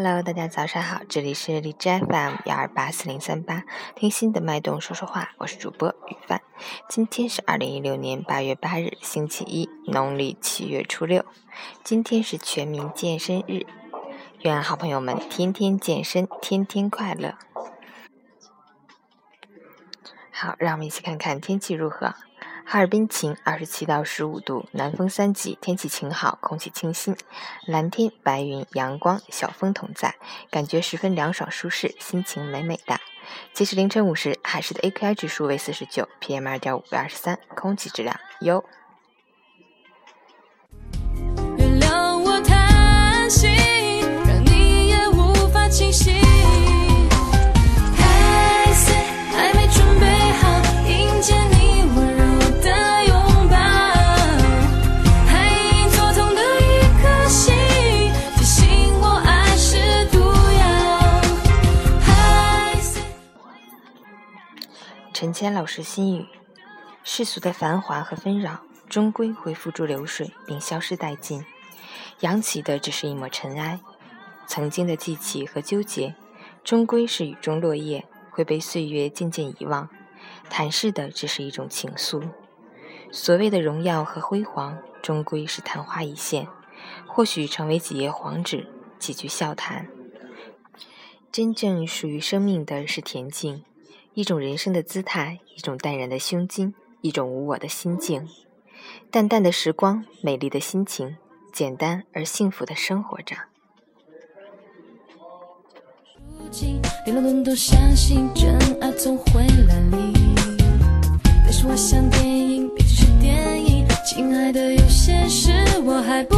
Hello，大家早上好，这里是荔枝 FM 幺二八四零三八，听心的脉动说说话，我是主播雨帆。今天是二零一六年八月八日，星期一，农历七月初六。今天是全民健身日，愿好朋友们天天健身，天天快乐。好，让我们一起看看天气如何。哈尔滨晴，二十七到十五度，南风三级，天气晴好，空气清新，蓝天白云，阳光，小风同在，感觉十分凉爽舒适，心情美美的。截止凌晨五时，海市的 AQI 指数为四十九，PM 二点五为二十三，空气质量优。陈谦老师心语：世俗的繁华和纷扰，终归会付诸流水，并消失殆尽。扬起的只是一抹尘埃，曾经的记起和纠结，终归是雨中落叶，会被岁月渐渐遗忘。坦示的只是一种情愫。所谓的荣耀和辉煌，终归是昙花一现，或许成为几页黄纸，几句笑谈。真正属于生命的是恬静。一种人生的姿态，一种淡然的胸襟，一种无我的心境。淡淡的时光，美丽的心情，简单而幸福的生活着。滴了顿都相信真爱总会来临，但是我想电影毕竟是电影，亲爱的有些事我还不。